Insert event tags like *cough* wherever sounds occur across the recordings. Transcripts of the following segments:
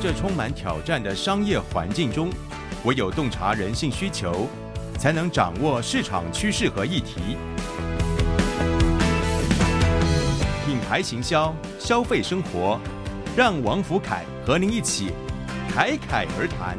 这充满挑战的商业环境中，唯有洞察人性需求，才能掌握市场趋势和议题。品牌行销，消费生活，让王福凯和您一起侃侃而谈。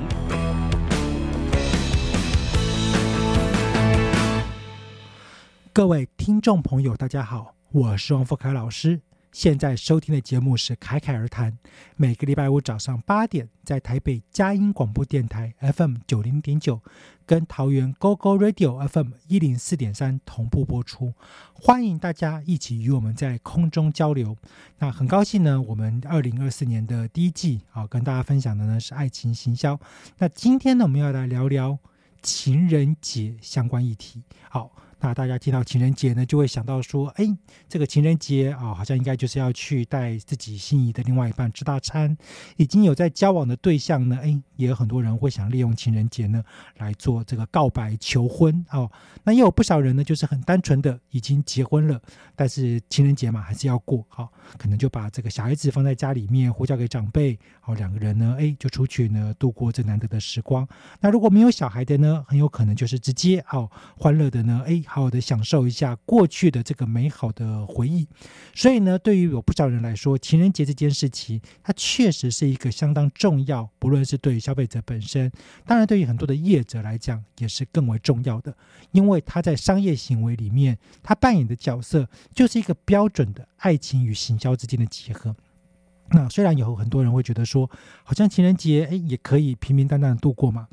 各位听众朋友，大家好，我是王福凯老师。现在收听的节目是《侃侃而谈》，每个礼拜五早上八点，在台北佳音广播电台 FM 九零点九，跟桃园 GO GO Radio FM 一零四点三同步播出。欢迎大家一起与我们在空中交流。那很高兴呢，我们二零二四年的第一季啊，跟大家分享的呢是爱情行销。那今天呢，我们要来聊聊情人节相关议题。好。那大家听到情人节呢，就会想到说，哎，这个情人节啊，好像应该就是要去带自己心仪的另外一半吃大餐。已经有在交往的对象呢，哎，也有很多人会想利用情人节呢来做这个告白求婚哦。那也有不少人呢，就是很单纯的已经结婚了，但是情人节嘛还是要过，好，可能就把这个小孩子放在家里面，或交给长辈，好，两个人呢，哎，就出去呢度过这难得的时光。那如果没有小孩的呢，很有可能就是直接哦，欢乐的呢，哎。好好的享受一下过去的这个美好的回忆，所以呢，对于有不少人来说，情人节这件事情，它确实是一个相当重要。不论是对于消费者本身，当然对于很多的业者来讲，也是更为重要的，因为他在商业行为里面，他扮演的角色就是一个标准的爱情与行销之间的结合。那虽然有很多人会觉得说，好像情人节哎也可以平平淡淡的度过嘛。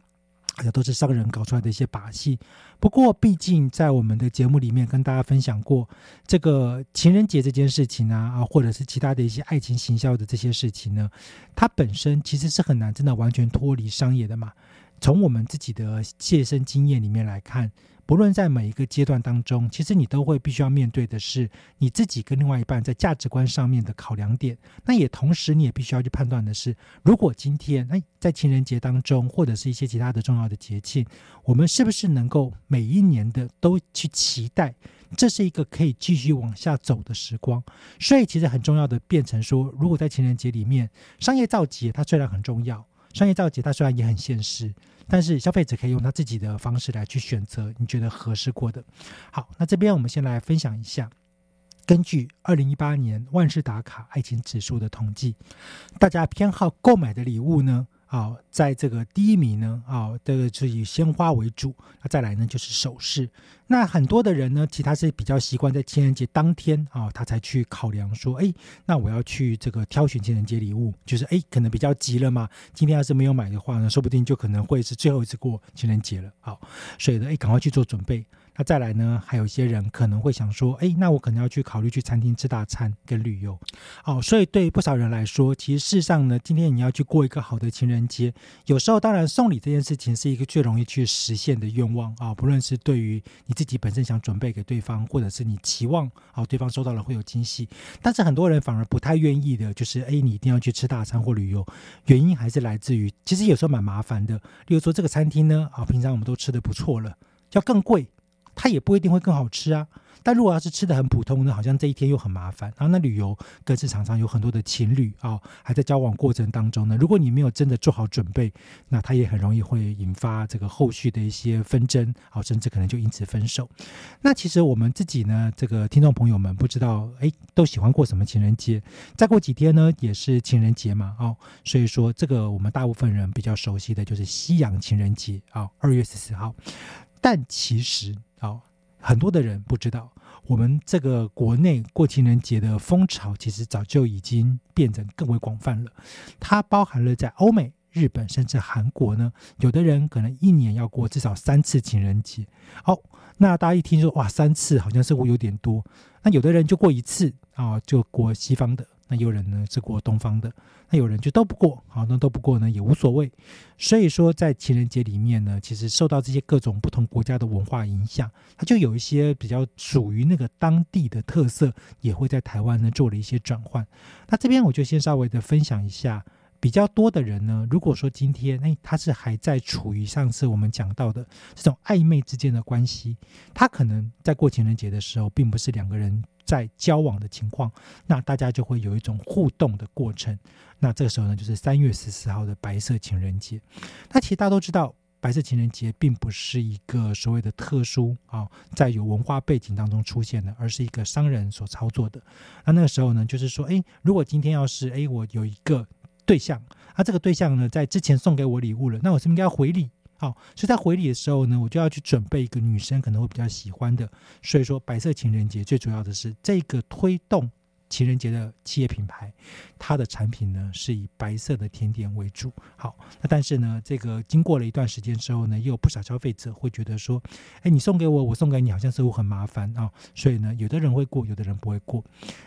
好像都是商人搞出来的一些把戏。不过，毕竟在我们的节目里面跟大家分享过这个情人节这件事情啊，啊，或者是其他的一些爱情行销的这些事情呢，它本身其实是很难真的完全脱离商业的嘛。从我们自己的切身经验里面来看。不论在每一个阶段当中，其实你都会必须要面对的是你自己跟另外一半在价值观上面的考量点。那也同时，你也必须要去判断的是，如果今天哎在情人节当中，或者是一些其他的重要的节庆，我们是不是能够每一年的都去期待，这是一个可以继续往下走的时光？所以，其实很重要的变成说，如果在情人节里面，商业造节它虽然很重要，商业造节它虽然也很现实。但是消费者可以用他自己的方式来去选择你觉得合适过的。好，那这边我们先来分享一下，根据二零一八年万事达卡爱情指数的统计，大家偏好购买的礼物呢？啊，在这个第一名呢，啊，这个是以鲜花为主，那再来呢就是首饰。那很多的人呢，其他是比较习惯在情人节当天啊，他才去考量说，哎，那我要去这个挑选情人节礼物，就是哎，可能比较急了嘛。今天要是没有买的话呢，说不定就可能会是最后一次过情人节了。好，所以呢，哎，赶快去做准备。那再来呢？还有一些人可能会想说，哎，那我可能要去考虑去餐厅吃大餐跟旅游。哦，所以对不少人来说，其实事实上呢，今天你要去过一个好的情人节，有时候当然送礼这件事情是一个最容易去实现的愿望啊。不论是对于你自己本身想准备给对方，或者是你期望啊对方收到了会有惊喜，但是很多人反而不太愿意的，就是哎，你一定要去吃大餐或旅游，原因还是来自于其实有时候蛮麻烦的。例如说这个餐厅呢，啊，平常我们都吃的不错了，要更贵。它也不一定会更好吃啊。但如果要是吃的很普通呢，好像这一天又很麻烦。然后那旅游更是常常有很多的情侣啊，还在交往过程当中呢。如果你没有真的做好准备，那他也很容易会引发这个后续的一些纷争，好，甚至可能就因此分手。那其实我们自己呢，这个听众朋友们不知道，哎，都喜欢过什么情人节？再过几天呢，也是情人节嘛，哦，所以说这个我们大部分人比较熟悉的就是西洋情人节啊，二月十四号。但其实啊，很多的人不知道，我们这个国内过情人节的风潮，其实早就已经变成更为广泛了。它包含了在欧美。日本甚至韩国呢，有的人可能一年要过至少三次情人节。好，那大家一听说哇，三次好像似乎有点多。那有的人就过一次啊，就过西方的；那有人呢是过东方的；那有人就都不过，好，那都不过呢也无所谓。所以说，在情人节里面呢，其实受到这些各种不同国家的文化影响，它就有一些比较属于那个当地的特色，也会在台湾呢做了一些转换。那这边我就先稍微的分享一下。比较多的人呢，如果说今天哎，他是还在处于上次我们讲到的这种暧昧之间的关系，他可能在过情人节的时候，并不是两个人在交往的情况，那大家就会有一种互动的过程。那这个时候呢，就是三月十四号的白色情人节。那其实大家都知道，白色情人节并不是一个所谓的特殊啊，在有文化背景当中出现的，而是一个商人所操作的。那那个时候呢，就是说，哎，如果今天要是哎，我有一个。对象，啊，这个对象呢，在之前送给我礼物了，那我是不是应该要回礼？好，所以在回礼的时候呢，我就要去准备一个女生可能会比较喜欢的。所以说，白色情人节最主要的是这个推动情人节的企业品牌，它的产品呢是以白色的甜点为主。好，那但是呢，这个经过了一段时间之后呢，也有不少消费者会觉得说，哎，你送给我，我送给你，好像似乎很麻烦啊。所以呢，有的人会过，有的人不会过。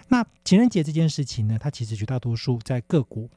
那情人节这件事情呢，它其实绝大多数在各国。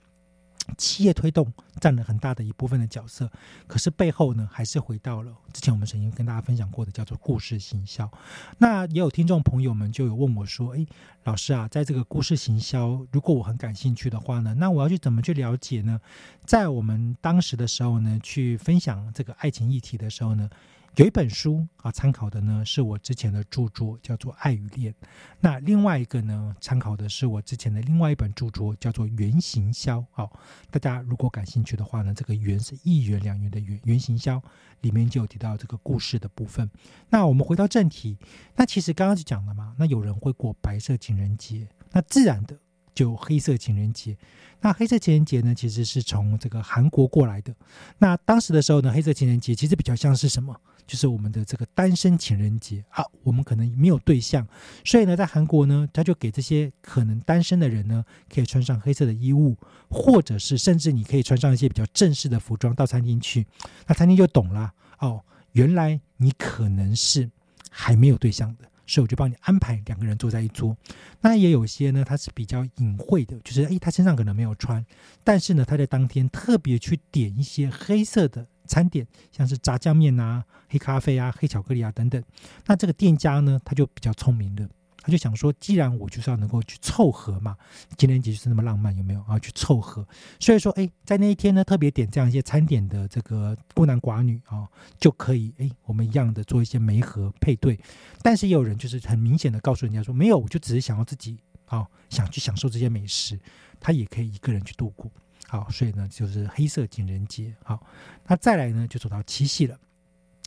企业推动占了很大的一部分的角色，可是背后呢，还是回到了之前我们曾经跟大家分享过的叫做故事行销。那也有听众朋友们就有问我说：“诶，老师啊，在这个故事行销，如果我很感兴趣的话呢，那我要去怎么去了解呢？”在我们当时的时候呢，去分享这个爱情议题的时候呢。有一本书啊，参考的呢是我之前的著作，叫做《爱与恋》。那另外一个呢，参考的是我之前的另外一本著作，叫做《原行销》。好，大家如果感兴趣的话呢，这个“原”是一元两元的“原”，原行销里面就有提到这个故事的部分。那我们回到正题，那其实刚刚就讲了嘛，那有人会过白色情人节，那自然的。就黑色情人节，那黑色情人节呢，其实是从这个韩国过来的。那当时的时候呢，黑色情人节其实比较像是什么？就是我们的这个单身情人节啊。我们可能没有对象，所以呢，在韩国呢，他就给这些可能单身的人呢，可以穿上黑色的衣物，或者是甚至你可以穿上一些比较正式的服装到餐厅去。那餐厅就懂了哦，原来你可能是还没有对象的。所以我就帮你安排两个人坐在一桌，那也有些呢，他是比较隐晦的，就是诶，他身上可能没有穿，但是呢，他在当天特别去点一些黑色的餐点，像是炸酱面啊、黑咖啡啊、黑巧克力啊等等。那这个店家呢，他就比较聪明的。他就想说，既然我就是要能够去凑合嘛，情人节就是那么浪漫，有没有啊？去凑合，所以说，哎，在那一天呢，特别点这样一些餐点的这个孤男寡女啊，就可以，哎，我们一样的做一些媒合配对。但是也有人就是很明显的告诉人家说，没有，我就只是想要自己啊，想去享受这些美食，他也可以一个人去度过。好，所以呢，就是黑色情人节。好，那再来呢，就走到七夕了。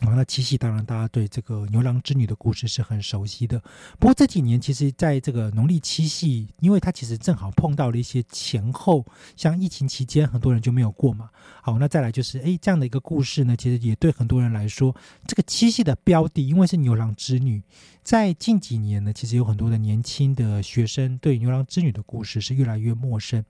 啊，那七夕当然大家对这个牛郎织女的故事是很熟悉的。不过这几年其实在这个农历七夕，因为它其实正好碰到了一些前后，像疫情期间很多人就没有过嘛。好，那再来就是哎这样的一个故事呢，其实也对很多人来说，这个七夕的标的，因为是牛郎织女，在近几年呢，其实有很多的年轻的学生对牛郎织女的故事是越来越陌生。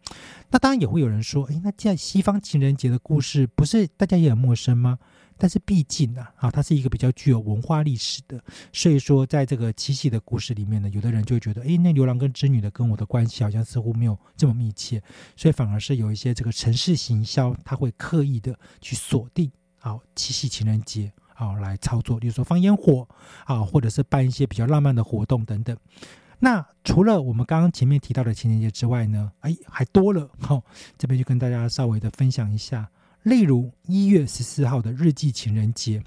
那当然也会有人说，哎，那在西方情人节的故事，不是大家也很陌生吗？但是毕竟呢，啊，它是一个比较具有文化历史的，所以说在这个七夕的故事里面呢，有的人就会觉得，哎，那牛郎跟织女的跟我的关系好像似乎没有这么密切，所以反而是有一些这个城市行销，他会刻意的去锁定，好七夕情人节，好来操作，比如说放烟火，啊，或者是办一些比较浪漫的活动等等。那除了我们刚刚前面提到的情人节之外呢，哎，还多了，好，这边就跟大家稍微的分享一下。例如一月十四号的日记情人节，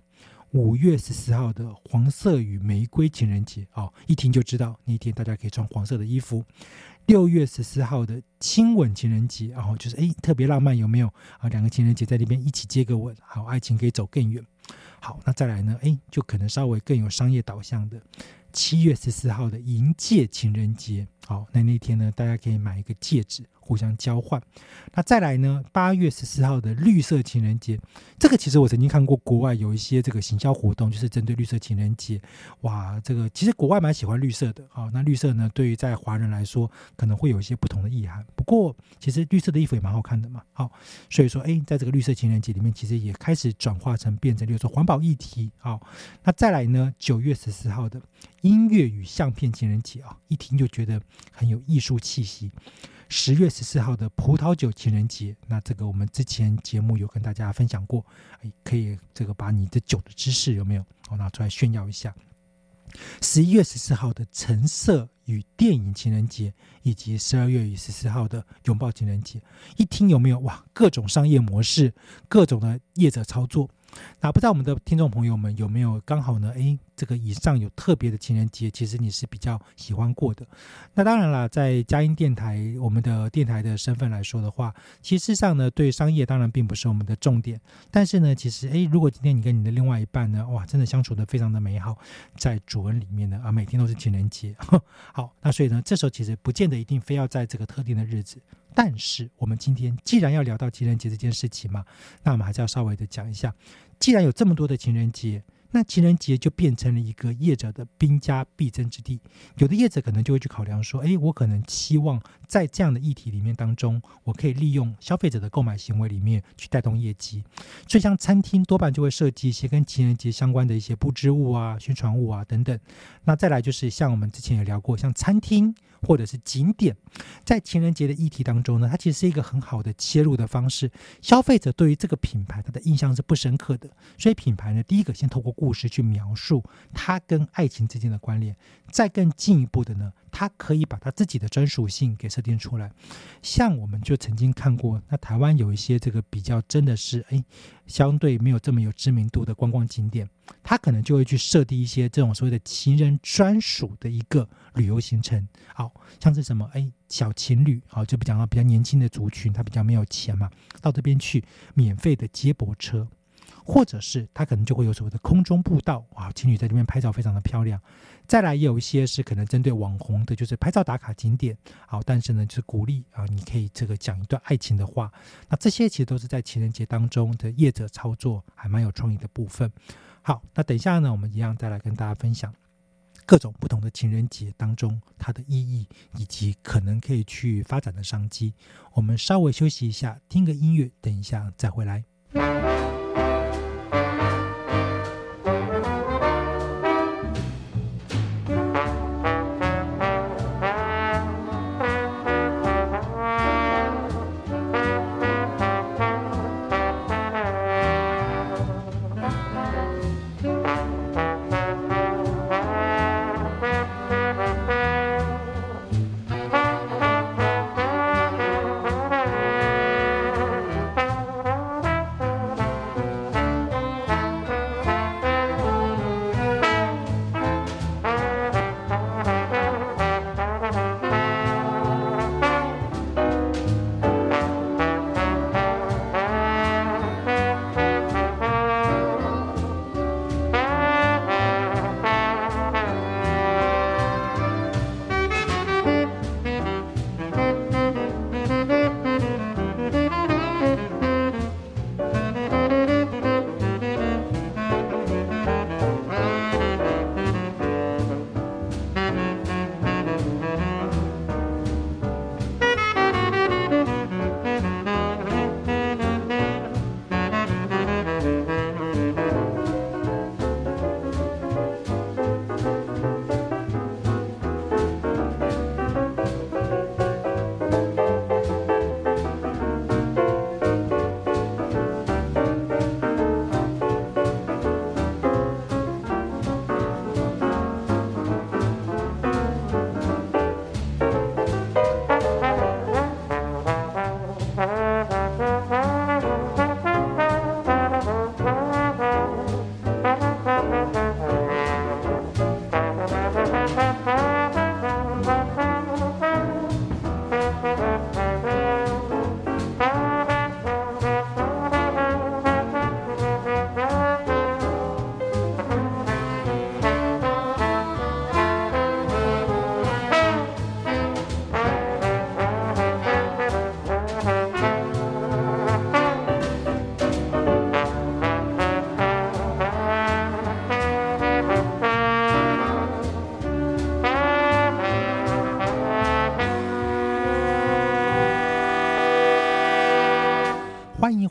五月十四号的黄色与玫瑰情人节，哦，一听就知道那天大家可以穿黄色的衣服。六月十四号的亲吻情人节，然后就是哎特别浪漫，有没有啊？两个情人节在那边一起接个吻，好，爱情可以走更远。好，那再来呢？哎，就可能稍微更有商业导向的。七月十四号的迎接情人节，好，那那天呢，大家可以买一个戒指互相交换。那再来呢，八月十四号的绿色情人节，这个其实我曾经看过国外有一些这个行销活动，就是针对绿色情人节。哇，这个其实国外蛮喜欢绿色的啊。那绿色呢，对于在华人来说，可能会有一些不同的意涵。不过，其实绿色的衣服也蛮好看的嘛。好，所以说，哎，在这个绿色情人节里面，其实也开始转化成变成，比如说环保议题。好，那再来呢，九月十四号的音乐与相片情人节啊，一听就觉得很有艺术气息。十月十四号的葡萄酒情人节，那这个我们之前节目有跟大家分享过，可以这个把你的酒的知识有没有，我拿出来炫耀一下。十一月十四号的橙色与电影情人节，以及十二月与十四号的拥抱情人节，一听有没有哇？各种商业模式，各种的业者操作。那不知道我们的听众朋友们有没有刚好呢？诶，这个以上有特别的情人节，其实你是比较喜欢过的。那当然了，在佳音电台我们的电台的身份来说的话，其实上呢，对商业当然并不是我们的重点。但是呢，其实诶，如果今天你跟你的另外一半呢，哇，真的相处的非常的美好，在主文里面呢，啊，每天都是情人节。*laughs* 好，那所以呢，这时候其实不见得一定非要在这个特定的日子。但是我们今天既然要聊到情人节这件事情嘛，那我们还是要稍微的讲一下。既然有这么多的情人节，那情人节就变成了一个业者的兵家必争之地。有的业者可能就会去考量说：，哎，我可能期望在这样的议题里面当中，我可以利用消费者的购买行为里面去带动业绩。所以，像餐厅多半就会设计一些跟情人节相关的一些布置物啊、宣传物啊等等。那再来就是像我们之前也聊过，像餐厅。或者是景点，在情人节的议题当中呢，它其实是一个很好的切入的方式。消费者对于这个品牌，他的印象是不深刻的，所以品牌呢，第一个先透过故事去描述它跟爱情之间的关联，再更进一步的呢。他可以把他自己的专属性给设定出来，像我们就曾经看过，那台湾有一些这个比较真的是哎，相对没有这么有知名度的观光景点，他可能就会去设定一些这种所谓的情人专属的一个旅游行程，好像是什么哎小情侣，好就不讲到比较年轻的族群，他比较没有钱嘛，到这边去免费的接驳车。或者是他可能就会有所谓的空中步道啊，情侣在这边拍照非常的漂亮。再来也有一些是可能针对网红的，就是拍照打卡景点。好，但是呢，就是鼓励啊，你可以这个讲一段爱情的话。那这些其实都是在情人节当中的业者操作，还蛮有创意的部分。好，那等一下呢，我们一样再来跟大家分享各种不同的情人节当中它的意义，以及可能可以去发展的商机。我们稍微休息一下，听个音乐，等一下再回来。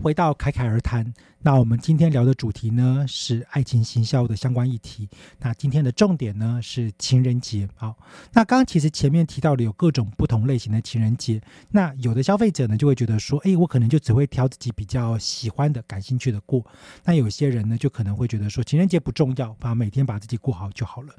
回到侃侃而谈。那我们今天聊的主题呢是爱情行销的相关议题。那今天的重点呢是情人节。好，那刚刚其实前面提到的有各种不同类型的情人节。那有的消费者呢就会觉得说，哎，我可能就只会挑自己比较喜欢的、感兴趣的过。那有些人呢就可能会觉得说，情人节不重要，把每天把自己过好就好了。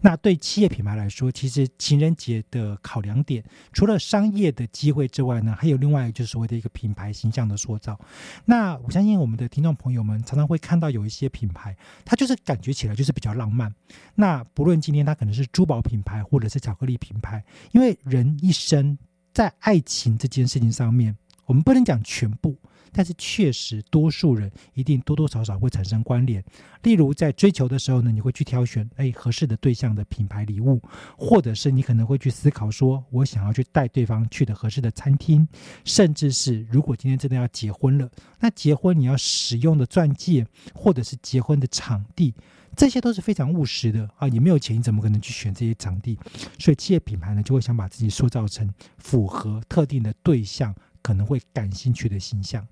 那对企业品牌来说，其实情人节的考量点，除了商业的机会之外呢，还有另外就是所谓的一个品牌形象的塑造。那我相信我们的听众朋友们常常会看到有一些品牌，它就是感觉起来就是比较浪漫。那不论今天它可能是珠宝品牌或者是巧克力品牌，因为人一生在爱情这件事情上面，我们不能讲全部。但是确实，多数人一定多多少少会产生关联。例如，在追求的时候呢，你会去挑选哎合适的对象的品牌礼物，或者是你可能会去思考说，我想要去带对方去的合适的餐厅，甚至是如果今天真的要结婚了，那结婚你要使用的钻戒，或者是结婚的场地，这些都是非常务实的啊！你没有钱，你怎么可能去选这些场地？所以企业品牌呢，就会想把自己塑造成符合特定的对象可能会感兴趣的形象。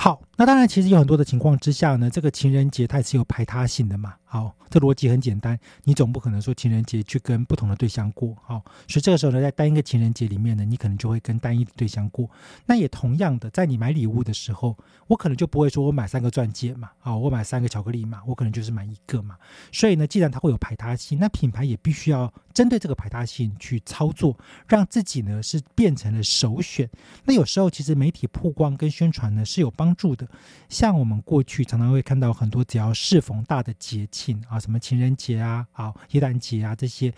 好，那当然，其实有很多的情况之下呢，这个情人节它也是有排他性的嘛。好，这逻辑很简单，你总不可能说情人节去跟不同的对象过。好，所以这个时候呢，在单一个情人节里面呢，你可能就会跟单一的对象过。那也同样的，在你买礼物的时候，我可能就不会说我买三个钻戒嘛，啊，我买三个巧克力嘛，我可能就是买一个嘛。所以呢，既然它会有排他性，那品牌也必须要针对这个排他性去操作，让自己呢是变成了首选。那有时候其实媒体曝光跟宣传呢是有帮帮助的，像我们过去常常会看到很多，只要适逢大的节。庆啊，什么情人节啊，好，耶诞节啊，这些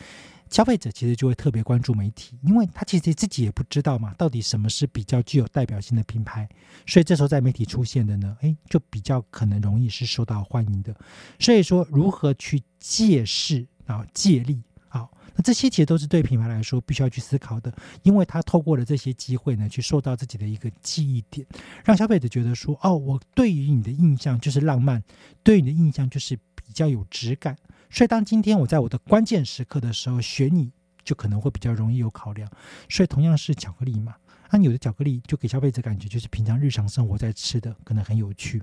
消费者其实就会特别关注媒体，因为他其实自己也不知道嘛，到底什么是比较具有代表性的品牌，所以这时候在媒体出现的呢，哎，就比较可能容易是受到欢迎的。所以说，如何去借势啊，借力。那这些其实都是对品牌来说必须要去思考的，因为他透过了这些机会呢，去受到自己的一个记忆点，让消费者觉得说，哦，我对于你的印象就是浪漫，对你的印象就是比较有质感。所以当今天我在我的关键时刻的时候选你，就可能会比较容易有考量。所以同样是巧克力嘛，那有的巧克力就给消费者感觉就是平常日常生活在吃的，可能很有趣，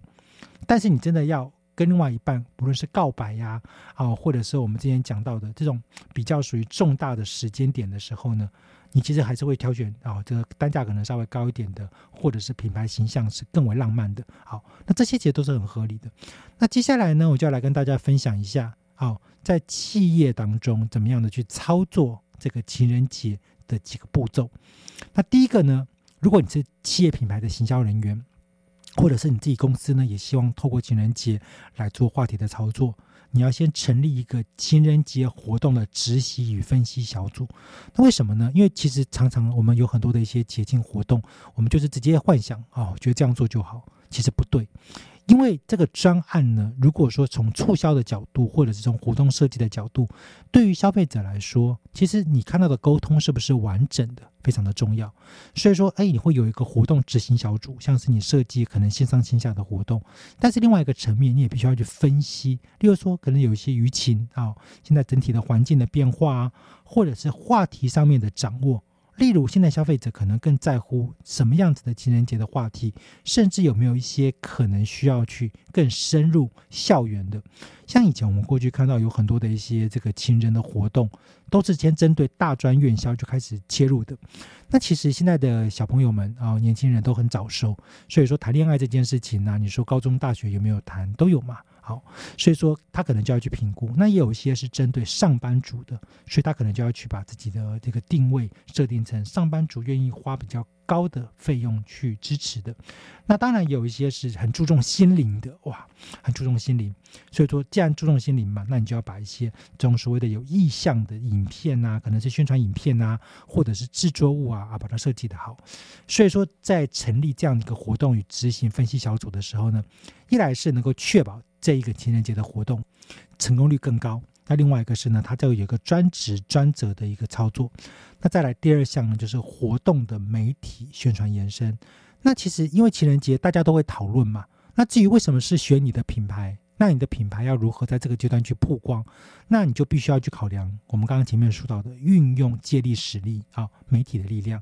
但是你真的要。跟另外一半，不论是告白呀，啊，或者是我们之前讲到的这种比较属于重大的时间点的时候呢，你其实还是会挑选啊，这个单价可能稍微高一点的，或者是品牌形象是更为浪漫的。好，那这些其实都是很合理的。那接下来呢，我就要来跟大家分享一下，好，在企业当中怎么样的去操作这个情人节的几个步骤。那第一个呢，如果你是企业品牌的行销人员。或者是你自己公司呢，也希望透过情人节来做话题的操作。你要先成立一个情人节活动的执行与分析小组。那为什么呢？因为其实常常我们有很多的一些节庆活动，我们就是直接幻想啊，觉得这样做就好，其实不对。因为这个专案呢，如果说从促销的角度，或者是从活动设计的角度，对于消费者来说，其实你看到的沟通是不是完整的，非常的重要。所以说，哎，你会有一个活动执行小组，像是你设计可能线上线下的活动，但是另外一个层面，你也必须要去分析，例如说可能有一些舆情啊，现在整体的环境的变化啊，或者是话题上面的掌握。例如，现在消费者可能更在乎什么样子的情人节的话题，甚至有没有一些可能需要去更深入校园的。像以前我们过去看到有很多的一些这个情人的活动，都是先针对大专院校就开始切入的。那其实现在的小朋友们啊，年轻人都很早熟，所以说谈恋爱这件事情呢，你说高中、大学有没有谈，都有嘛。好，所以说他可能就要去评估。那也有一些是针对上班族的，所以他可能就要去把自己的这个定位设定成上班族愿意花比较高的费用去支持的。那当然有一些是很注重心灵的，哇，很注重心灵。所以说，既然注重心灵嘛，那你就要把一些这种所谓的有意向的影片啊，可能是宣传影片啊，或者是制作物啊，啊，把它设计的好。所以说，在成立这样一个活动与执行分析小组的时候呢，一来是能够确保。这一个情人节的活动成功率更高。那另外一个是呢，它就有一个专职专责的一个操作。那再来第二项呢，就是活动的媒体宣传延伸。那其实因为情人节大家都会讨论嘛。那至于为什么是选你的品牌，那你的品牌要如何在这个阶段去曝光，那你就必须要去考量我们刚刚前面说到的运用借力使力啊，媒体的力量。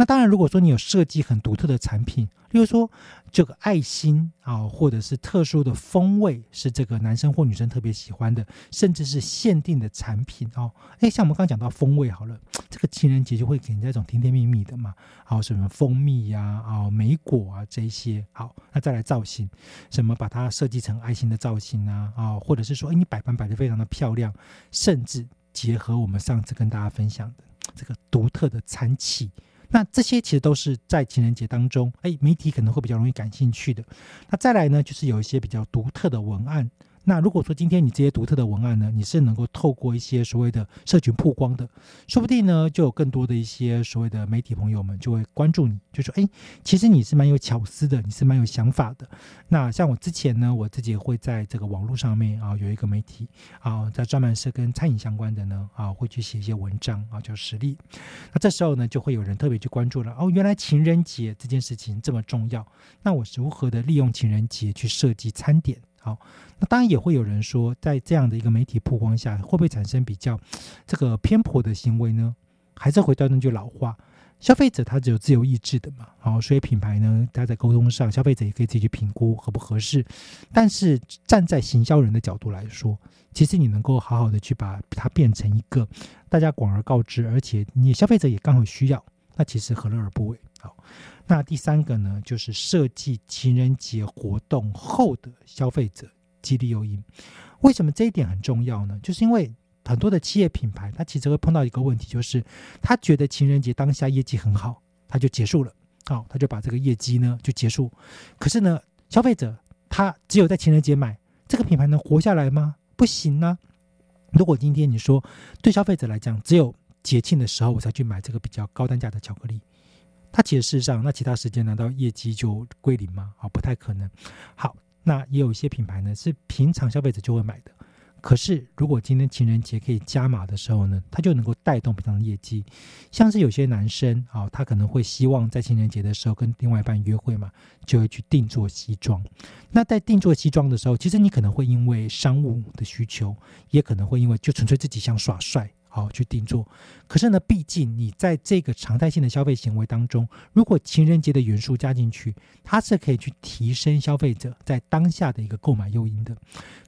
那当然，如果说你有设计很独特的产品，例如说这个爱心啊，或者是特殊的风味，是这个男生或女生特别喜欢的，甚至是限定的产品哦。哎，像我们刚刚讲到风味好了，这个情人节就会给人家一种甜甜蜜蜜的嘛。好，什么蜂蜜呀，啊，莓果啊这一些。好，那再来造型，什么把它设计成爱心的造型啊，啊，或者是说，哎，你摆盘摆的非常的漂亮，甚至结合我们上次跟大家分享的这个独特的餐器。那这些其实都是在情人节当中，哎，媒体可能会比较容易感兴趣的。那再来呢，就是有一些比较独特的文案。那如果说今天你这些独特的文案呢，你是能够透过一些所谓的社群曝光的，说不定呢就有更多的一些所谓的媒体朋友们就会关注你，就说哎，其实你是蛮有巧思的，你是蛮有想法的。那像我之前呢，我自己会在这个网络上面啊有一个媒体啊，在专门是跟餐饮相关的呢啊，会去写一些文章啊，叫实力。那这时候呢，就会有人特别去关注了哦，原来情人节这件事情这么重要，那我如何的利用情人节去设计餐点？好，那当然也会有人说，在这样的一个媒体曝光下，会不会产生比较这个偏颇的行为呢？还是回到那句老话，消费者他只有自由意志的嘛。好，所以品牌呢，他在沟通上，消费者也可以自己去评估合不合适。但是站在行销人的角度来说，其实你能够好好的去把它变成一个大家广而告之，而且你消费者也刚好需要，那其实何乐而不为？好。那第三个呢，就是设计情人节活动后的消费者激励诱因。为什么这一点很重要呢？就是因为很多的企业品牌，它其实会碰到一个问题，就是他觉得情人节当下业绩很好，他就结束了，好，他就把这个业绩呢就结束。可是呢，消费者他只有在情人节买，这个品牌能活下来吗？不行呢。如果今天你说对消费者来讲，只有节庆的时候我才去买这个比较高单价的巧克力。它其实事实上，那其他时间难道业绩就归零吗？啊，不太可能。好，那也有一些品牌呢，是平常消费者就会买的。可是如果今天情人节可以加码的时候呢，它就能够带动平常的业绩。像是有些男生啊，他可能会希望在情人节的时候跟另外一半约会嘛，就会去定做西装。那在定做西装的时候，其实你可能会因为商务的需求，也可能会因为就纯粹自己想耍帅。好去定做，可是呢，毕竟你在这个常态性的消费行为当中，如果情人节的元素加进去，它是可以去提升消费者在当下的一个购买诱因的。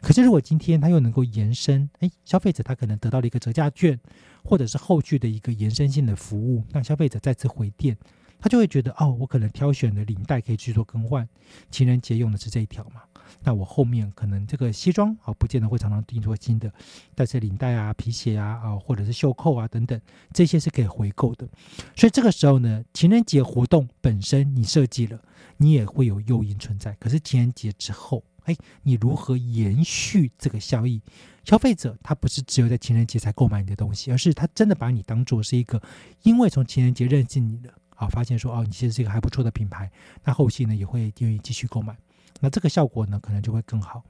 可是如果今天它又能够延伸，哎，消费者他可能得到了一个折价券，或者是后续的一个延伸性的服务，让消费者再次回店。他就会觉得哦，我可能挑选的领带可以去做更换，情人节用的是这一条嘛？那我后面可能这个西装啊，不见得会常常订做新的，但是领带啊、皮鞋啊啊，或者是袖扣啊等等，这些是可以回购的。所以这个时候呢，情人节活动本身你设计了，你也会有诱因存在。可是情人节之后，哎，你如何延续这个效益？消费者他不是只有在情人节才购买你的东西，而是他真的把你当做是一个，因为从情人节认识你的。啊，发现说哦，你其实是一个还不错的品牌，那后期呢也会愿意继续购买，那这个效果呢可能就会更好。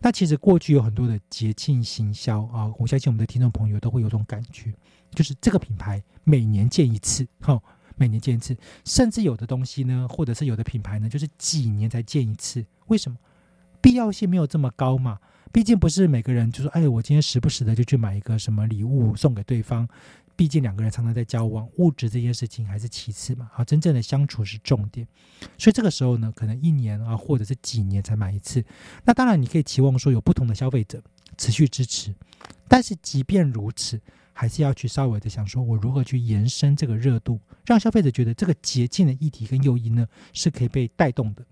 那其实过去有很多的节庆行销啊，我相信我们的听众朋友都会有种感觉，就是这个品牌每年见一次，哈，每年见一次，甚至有的东西呢，或者是有的品牌呢，就是几年才见一次。为什么？必要性没有这么高嘛？毕竟不是每个人就说，哎，我今天时不时的就去买一个什么礼物送给对方。毕竟两个人常常在交往，物质这件事情还是其次嘛。好，真正的相处是重点。所以这个时候呢，可能一年啊，或者是几年才买一次。那当然，你可以期望说有不同的消费者持续支持。但是即便如此，还是要去稍微的想说，我如何去延伸这个热度，让消费者觉得这个捷径的议题跟诱因呢是可以被带动的。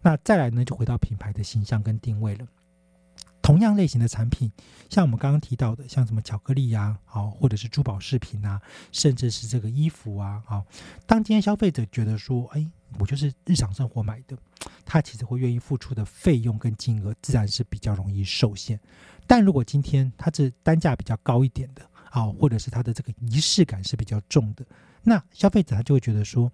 那再来呢，就回到品牌的形象跟定位了。同样类型的产品，像我们刚刚提到的，像什么巧克力呀，好，或者是珠宝饰品啊，甚至是这个衣服啊，好，当今天消费者觉得说，哎，我就是日常生活买的，他其实会愿意付出的费用跟金额自然是比较容易受限。但如果今天它是单价比较高一点的，好，或者是它的这个仪式感是比较重的，那消费者他就会觉得说，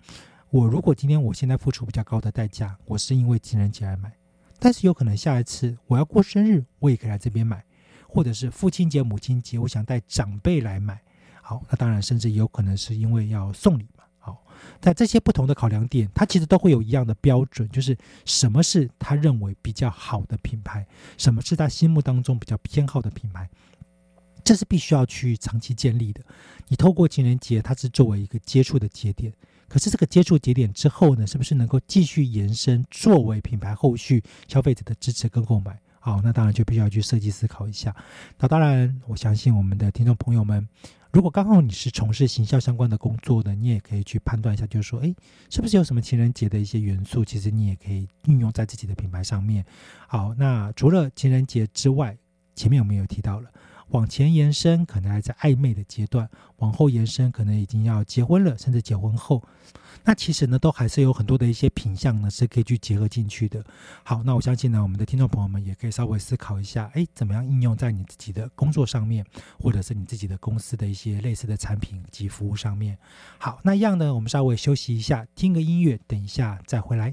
我如果今天我现在付出比较高的代价，我是因为情人节而买。但是有可能下一次我要过生日，我也可以来这边买，或者是父亲节、母亲节，我想带长辈来买。好，那当然，甚至有可能是因为要送礼嘛。好，在这些不同的考量点，它其实都会有一样的标准，就是什么是他认为比较好的品牌，什么是他心目当中比较偏好的品牌，这是必须要去长期建立的。你透过情人节，它是作为一个接触的节点。可是这个接触节点之后呢，是不是能够继续延伸，作为品牌后续消费者的支持跟购买？好，那当然就必须要去设计思考一下。那当然，我相信我们的听众朋友们，如果刚好你是从事行销相关的工作的，你也可以去判断一下，就是说，诶，是不是有什么情人节的一些元素，其实你也可以运用在自己的品牌上面。好，那除了情人节之外，前面我们有提到了。往前延伸，可能还在暧昧的阶段；往后延伸，可能已经要结婚了，甚至结婚后。那其实呢，都还是有很多的一些品相呢，是可以去结合进去的。好，那我相信呢，我们的听众朋友们也可以稍微思考一下，哎，怎么样应用在你自己的工作上面，或者是你自己的公司的一些类似的产品及服务上面。好，那样呢，我们稍微休息一下，听个音乐，等一下再回来。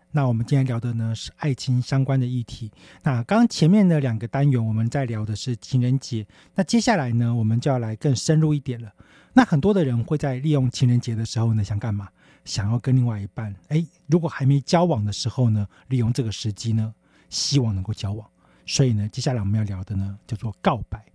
那我们今天聊的呢是爱情相关的议题。那刚前面的两个单元我们在聊的是情人节，那接下来呢我们就要来更深入一点了。那很多的人会在利用情人节的时候呢想干嘛？想要跟另外一半，哎，如果还没交往的时候呢，利用这个时机呢，希望能够交往。所以呢，接下来我们要聊的呢叫做告白。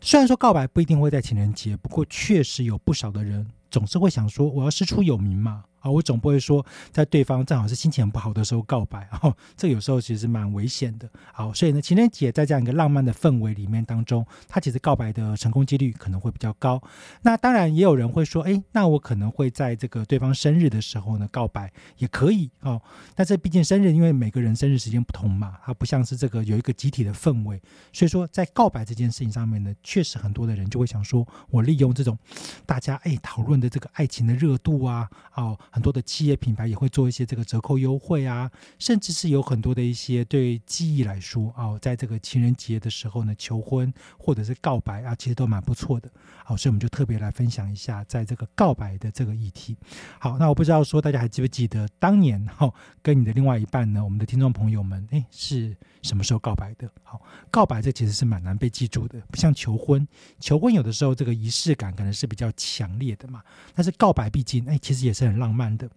虽然说告白不一定会在情人节，不过确实有不少的人总是会想说，我要师出有名嘛。啊，我总不会说在对方正好是心情不好的时候告白，哦，这有时候其实蛮危险的。好，所以呢，情人节在这样一个浪漫的氛围里面当中，他其实告白的成功几率可能会比较高。那当然也有人会说，哎，那我可能会在这个对方生日的时候呢告白也可以哦。但是毕竟生日，因为每个人生日时间不同嘛，它不像是这个有一个集体的氛围，所以说在告白这件事情上面呢，确实很多的人就会想说，我利用这种大家哎讨论的这个爱情的热度啊，哦，很多的企业品牌也会做一些这个折扣优惠啊，甚至是有很多的一些对记忆来说哦，在这个情人节的时候呢求婚或者是告白啊，其实都蛮不错的。好，所以我们就特别来分享一下在这个告白的这个议题。好，那我不知道说大家还记不记得当年哈跟你的另外一半呢？我们的听众朋友们，哎，是什么时候告白的？好，告白这其实是蛮难被记住的，不像求婚，求婚有的时候这个仪式感可能是比较强烈的嘛。但是告白毕竟哎，其实也是很浪漫的，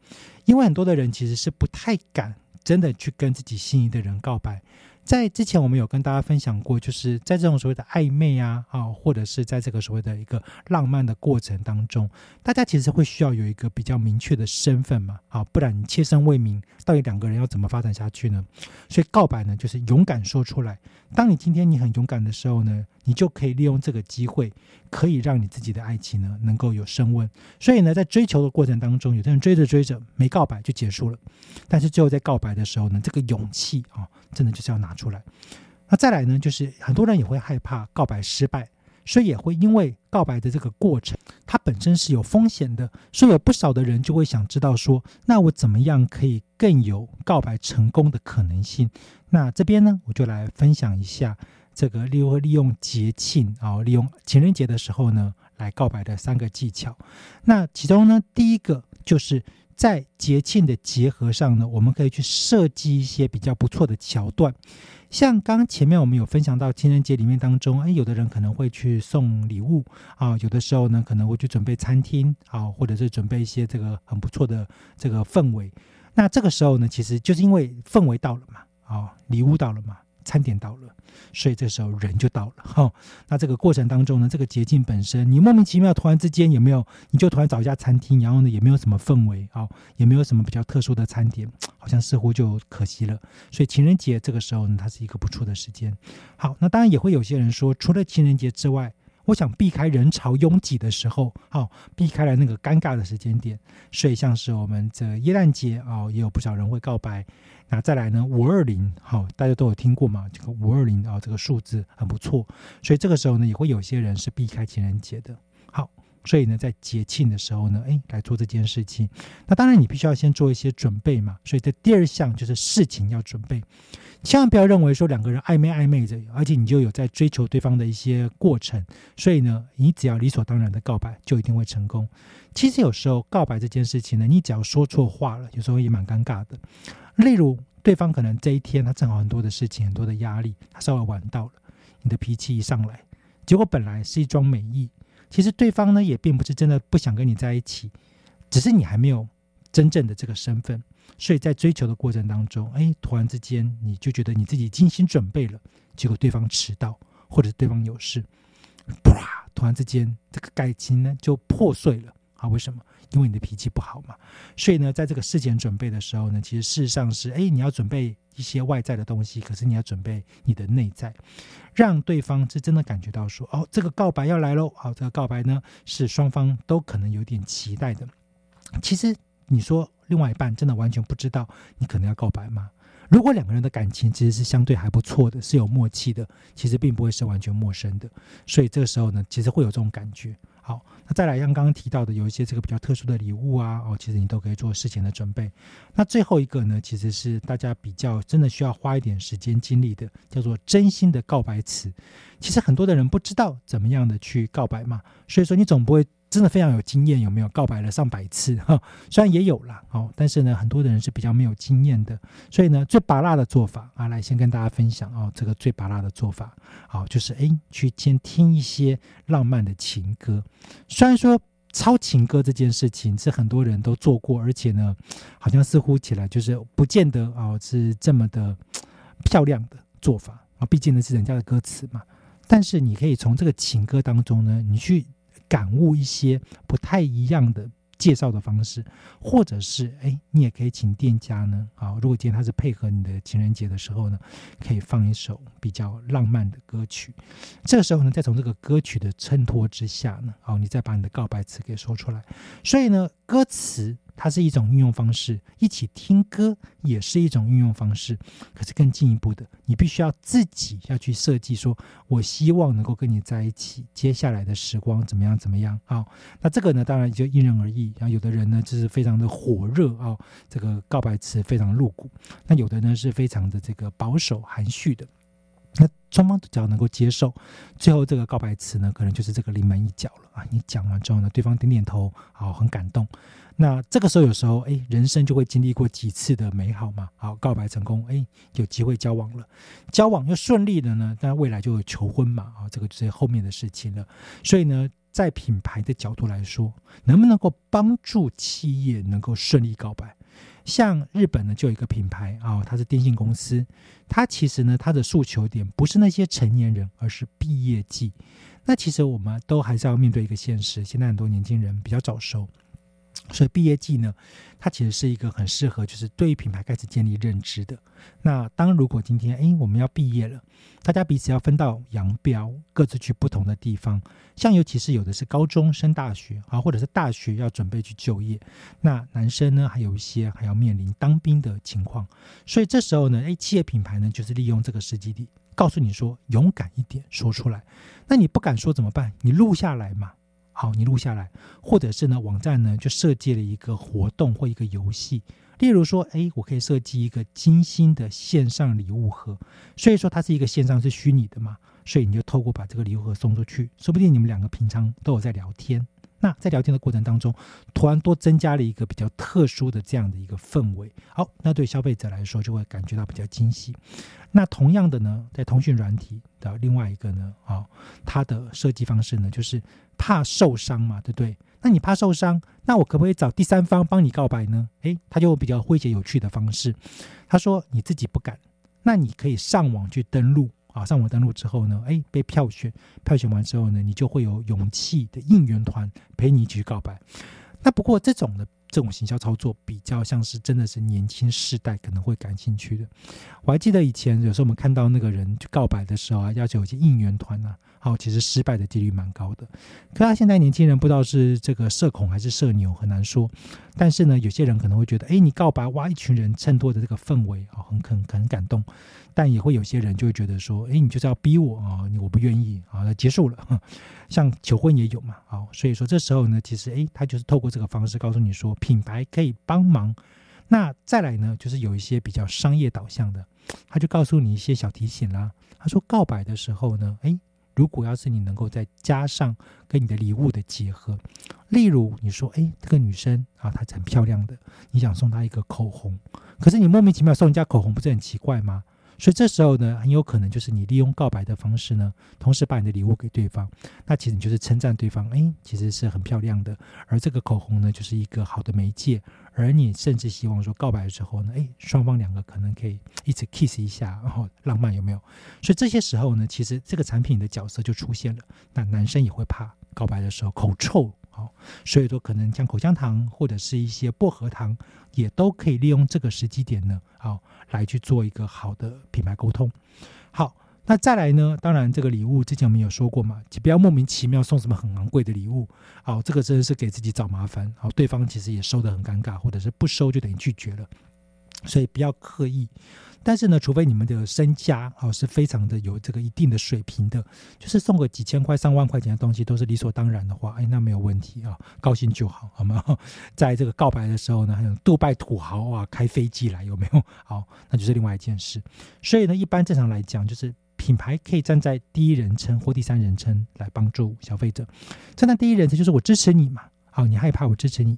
因为很多的人其实是不太敢真的去跟自己心仪的人告白。在之前，我们有跟大家分享过，就是在这种所谓的暧昧啊，啊，或者是在这个所谓的一个浪漫的过程当中，大家其实会需要有一个比较明确的身份嘛，啊，不然你切身为民，到底两个人要怎么发展下去呢？所以告白呢，就是勇敢说出来。当你今天你很勇敢的时候呢，你就可以利用这个机会，可以让你自己的爱情呢能够有升温。所以呢，在追求的过程当中，有的人追着追着没告白就结束了，但是最后在告白的时候呢，这个勇气啊。真的就是要拿出来。那再来呢，就是很多人也会害怕告白失败，所以也会因为告白的这个过程，它本身是有风险的，所以有不少的人就会想知道说，那我怎么样可以更有告白成功的可能性？那这边呢，我就来分享一下这个利用利用节庆啊，利用情人节的时候呢，来告白的三个技巧。那其中呢，第一个就是。在节庆的结合上呢，我们可以去设计一些比较不错的桥段，像刚前面我们有分享到情人节里面当中，哎，有的人可能会去送礼物啊，有的时候呢可能会去准备餐厅啊，或者是准备一些这个很不错的这个氛围。那这个时候呢，其实就是因为氛围到了嘛，啊，礼物到了嘛。餐点到了，所以这时候人就到了哈。那这个过程当中呢，这个捷径本身，你莫名其妙突然之间有没有，你就突然找一家餐厅，然后呢也没有什么氛围啊，也没有什么比较特殊的餐点，*tsk* 好像似乎就可惜了。所以情人节这个时候呢，它是一个不错的时间。好，那当然也会有些人说，除了情人节之外，我想避开人潮拥挤的时候，好，避开了那个尴尬的时间点。所以像是我们这耶诞节啊，也有不少人会告白。那再来呢？五二零，好，大家都有听过嘛？这个五二零啊，这个数字很不错，所以这个时候呢，也会有些人是避开情人节的。所以呢，在节庆的时候呢，哎，来做这件事情。那当然，你必须要先做一些准备嘛。所以这第二项就是事情要准备，千万不要认为说两个人暧昧暧昧着，而且你就有在追求对方的一些过程，所以呢，你只要理所当然的告白，就一定会成功。其实有时候告白这件事情呢，你只要说错话了，有时候也蛮尴尬的。例如，对方可能这一天他正好很多的事情，很多的压力，他稍微晚到了，你的脾气一上来，结果本来是一桩美意，其实对方呢也并不是真的不想跟你在一起，只是你还没有真正的这个身份，所以在追求的过程当中，哎，突然之间你就觉得你自己精心准备了，结果对方迟到，或者对方有事，啪，突然之间这个感情呢就破碎了。啊，为什么？因为你的脾气不好嘛。所以呢，在这个事前准备的时候呢，其实事实上是，哎，你要准备一些外在的东西，可是你要准备你的内在，让对方是真的感觉到说，哦，这个告白要来喽。好，这个告白呢，是双方都可能有点期待的。其实你说另外一半真的完全不知道你可能要告白吗？如果两个人的感情其实是相对还不错的，是有默契的，其实并不会是完全陌生的。所以这个时候呢，其实会有这种感觉。好，那再来像刚刚提到的，有一些这个比较特殊的礼物啊，哦，其实你都可以做事前的准备。那最后一个呢，其实是大家比较真的需要花一点时间精力的，叫做真心的告白词。其实很多的人不知道怎么样的去告白嘛，所以说你总不会。真的非常有经验，有没有告白了上百次哈？虽然也有了哦，但是呢，很多的人是比较没有经验的，所以呢，最拔辣的做法啊，来先跟大家分享哦，这个最拔辣的做法，好，就是哎，去先听一些浪漫的情歌。虽然说抄情歌这件事情是很多人都做过，而且呢，好像似乎起来就是不见得哦是这么的漂亮的做法啊，毕竟呢是人家的歌词嘛。但是你可以从这个情歌当中呢，你去。感悟一些不太一样的介绍的方式，或者是哎，你也可以请店家呢，啊，如果今天他是配合你的情人节的时候呢，可以放一首比较浪漫的歌曲。这个时候呢，再从这个歌曲的衬托之下呢，哦，你再把你的告白词给说出来。所以呢，歌词。它是一种运用方式，一起听歌也是一种运用方式。可是更进一步的，你必须要自己要去设计，说我希望能够跟你在一起，接下来的时光怎么样怎么样？好，那这个呢，当然就因人而异。然后有的人呢，就是非常的火热啊，这个告白词非常露骨；那有的呢，是非常的这个保守含蓄的。那双方只要能够接受，最后这个告白词呢，可能就是这个临门一脚了啊！你讲完之后呢，对方点点头，好，很感动。那这个时候，有时候，哎，人生就会经历过几次的美好嘛。好，告白成功，哎，有机会交往了，交往又顺利的呢，那未来就有求婚嘛。啊，这个就是后面的事情了。所以呢，在品牌的角度来说，能不能够帮助企业能够顺利告白？像日本呢，就有一个品牌啊，它是电信公司，它其实呢，它的诉求点不是那些成年人，而是毕业季。那其实我们都还是要面对一个现实，现在很多年轻人比较早熟。所以毕业季呢，它其实是一个很适合，就是对于品牌开始建立认知的。那当如果今天哎我们要毕业了，大家彼此要分道扬镳，各自去不同的地方，像尤其是有的是高中升大学啊，或者是大学要准备去就业，那男生呢还有一些还要面临当兵的情况。所以这时候呢，哎企业品牌呢就是利用这个时机地，告诉你说勇敢一点说出来。那你不敢说怎么办？你录下来嘛。好，你录下来，或者是呢，网站呢就设计了一个活动或一个游戏，例如说，哎，我可以设计一个精心的线上礼物盒，所以说它是一个线上是虚拟的嘛，所以你就透过把这个礼物盒送出去，说不定你们两个平常都有在聊天。那在聊天的过程当中，突然多增加了一个比较特殊的这样的一个氛围，好，那对消费者来说就会感觉到比较惊喜。那同样的呢，在通讯软体的另外一个呢，啊，它的设计方式呢，就是怕受伤嘛，对不对？那你怕受伤，那我可不可以找第三方帮你告白呢？诶，他就比较诙谐有趣的方式，他说你自己不敢，那你可以上网去登录。啊，上网登录之后呢，诶，被票选，票选完之后呢，你就会有勇气的应援团陪你一起去告白。那不过这种的这种行销操作比较像是真的是年轻世代可能会感兴趣的。我还记得以前有时候我们看到那个人去告白的时候啊，要求有些应援团啊，好，其实失败的几率蛮高的。可他现在年轻人不知道是这个社恐还是社牛，很难说。但是呢，有些人可能会觉得，哎，你告白哇，一群人衬托的这个氛围啊，很很很感动。但也会有些人就会觉得说，哎，你就是要逼我啊，你我不愿意啊，那结束了。*laughs* 像求婚也有嘛，好，所以说这时候呢，其实哎，他就是透过这个方式告诉你说，品牌可以帮忙。那再来呢，就是有一些比较商业导向的，他就告诉你一些小提醒啦。他说告白的时候呢，哎，如果要是你能够再加上跟你的礼物的结合，例如你说，哎，这个女生啊，她很漂亮的，你想送她一个口红，可是你莫名其妙送人家口红，不是很奇怪吗？所以这时候呢，很有可能就是你利用告白的方式呢，同时把你的礼物给对方。那其实你就是称赞对方，哎，其实是很漂亮的。而这个口红呢，就是一个好的媒介。而你甚至希望说，告白的时候呢，哎，双方两个可能可以一起 kiss 一下，然后浪漫有没有？所以这些时候呢，其实这个产品的角色就出现了。那男生也会怕告白的时候口臭。所以说可能像口香糖或者是一些薄荷糖，也都可以利用这个时机点呢，好来去做一个好的品牌沟通。好，那再来呢，当然这个礼物之前我们有说过嘛，就不要莫名其妙送什么很昂贵的礼物。好，这个真的是给自己找麻烦。好，对方其实也收的很尴尬，或者是不收就等于拒绝了，所以不要刻意。但是呢，除非你们的身家哦是非常的有这个一定的水平的，就是送个几千块、上万块钱的东西都是理所当然的话，哎，那没有问题啊，高兴就好，好吗？*laughs* 在这个告白的时候呢，还有杜拜土豪啊开飞机来，有没有？好，那就是另外一件事。所以呢，一般正常来讲，就是品牌可以站在第一人称或第三人称来帮助消费者。站在第一人称就是我支持你嘛，好，你害怕我支持你；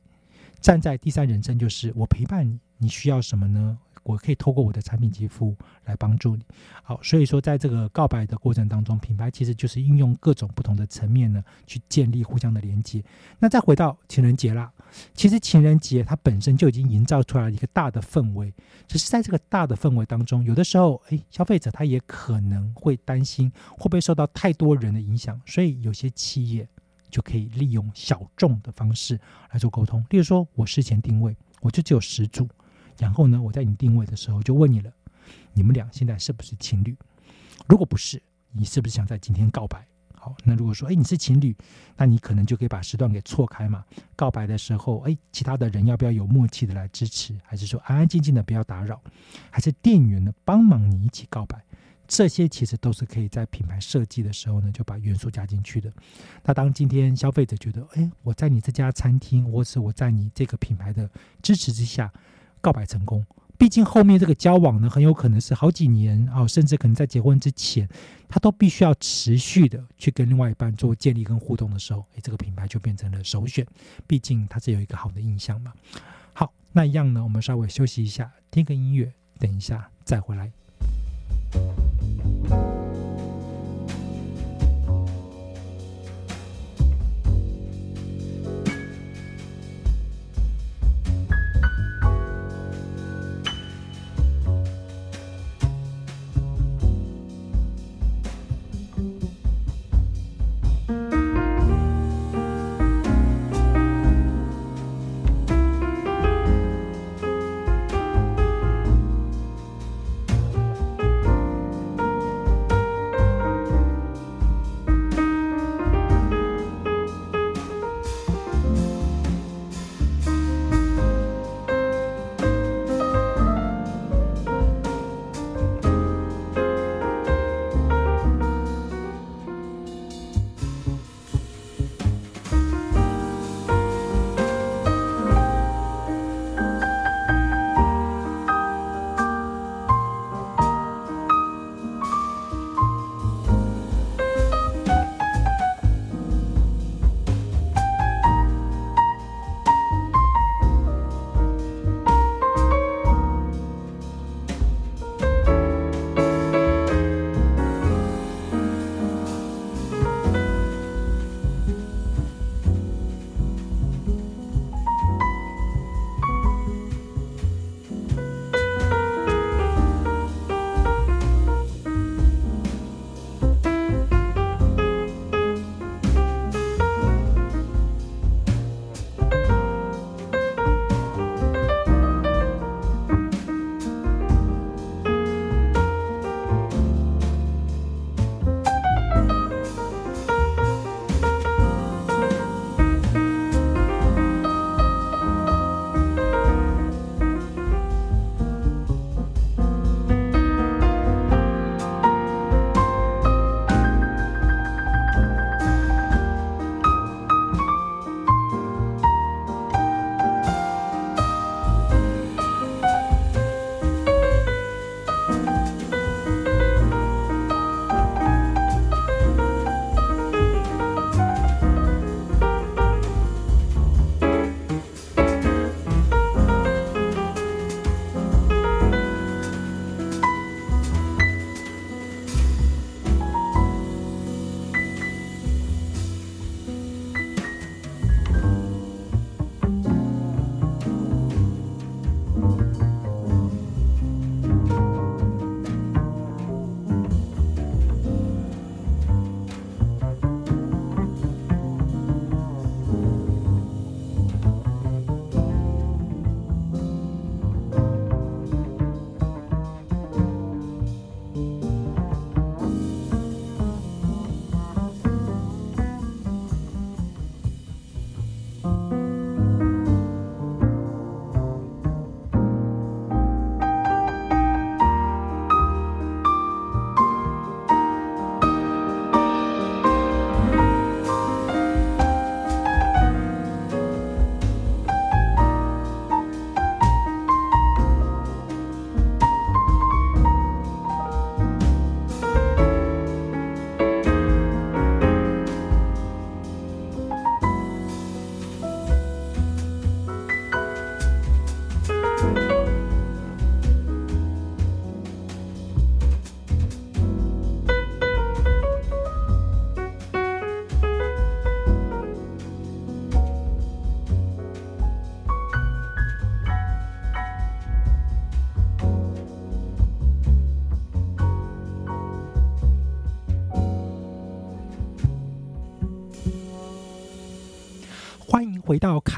站在第三人称就是我陪伴你，你需要什么呢？我可以透过我的产品及服务来帮助你。好，所以说在这个告白的过程当中，品牌其实就是运用各种不同的层面呢，去建立互相的连接。那再回到情人节啦，其实情人节它本身就已经营造出来了一个大的氛围，只是在这个大的氛围当中，有的时候，哎，消费者他也可能会担心会不会受到太多人的影响，所以有些企业就可以利用小众的方式来做沟通。例如说，我事前定位，我就只有十组，然后呢，我在你定位的时候就问你了，你们俩现在是不是情侣？如果不是，你是不是想在今天告白？好，那如果说，哎，你是情侣，那你可能就可以把时段给错开嘛。告白的时候，哎，其他的人要不要有默契的来支持？还是说安安静静的不要打扰？还是店员呢帮忙你一起告白？这些其实都是可以在品牌设计的时候呢就把元素加进去的。那当今天消费者觉得，哎，我在你这家餐厅，或是我在你这个品牌的支持之下告白成功。毕竟后面这个交往呢，很有可能是好几年哦，甚至可能在结婚之前，他都必须要持续的去跟另外一半做建立跟互动的时候，诶，这个品牌就变成了首选。毕竟它是有一个好的印象嘛。好，那一样呢，我们稍微休息一下，听个音乐，等一下再回来。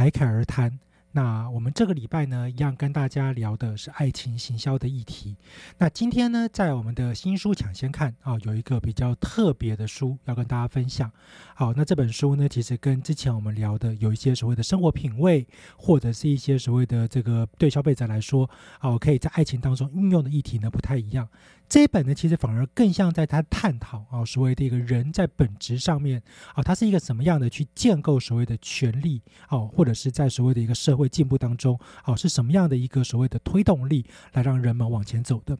侃侃而谈。那我们这个礼拜呢，一样跟大家聊的是爱情行销的议题。那今天呢，在我们的新书抢先看啊，有一个比较特别的书要跟大家分享。好，那这本书呢，其实跟之前我们聊的有一些所谓的生活品味，或者是一些所谓的这个对消费者来说，哦，可以在爱情当中运用的议题呢，不太一样。这一本呢，其实反而更像在他探讨啊，所谓的一个人在本质上面啊，他是一个什么样的去建构所谓的权利哦，或者是在所谓的一个社会进步当中哦，是什么样的一个所谓的推动力来让人们往前走的？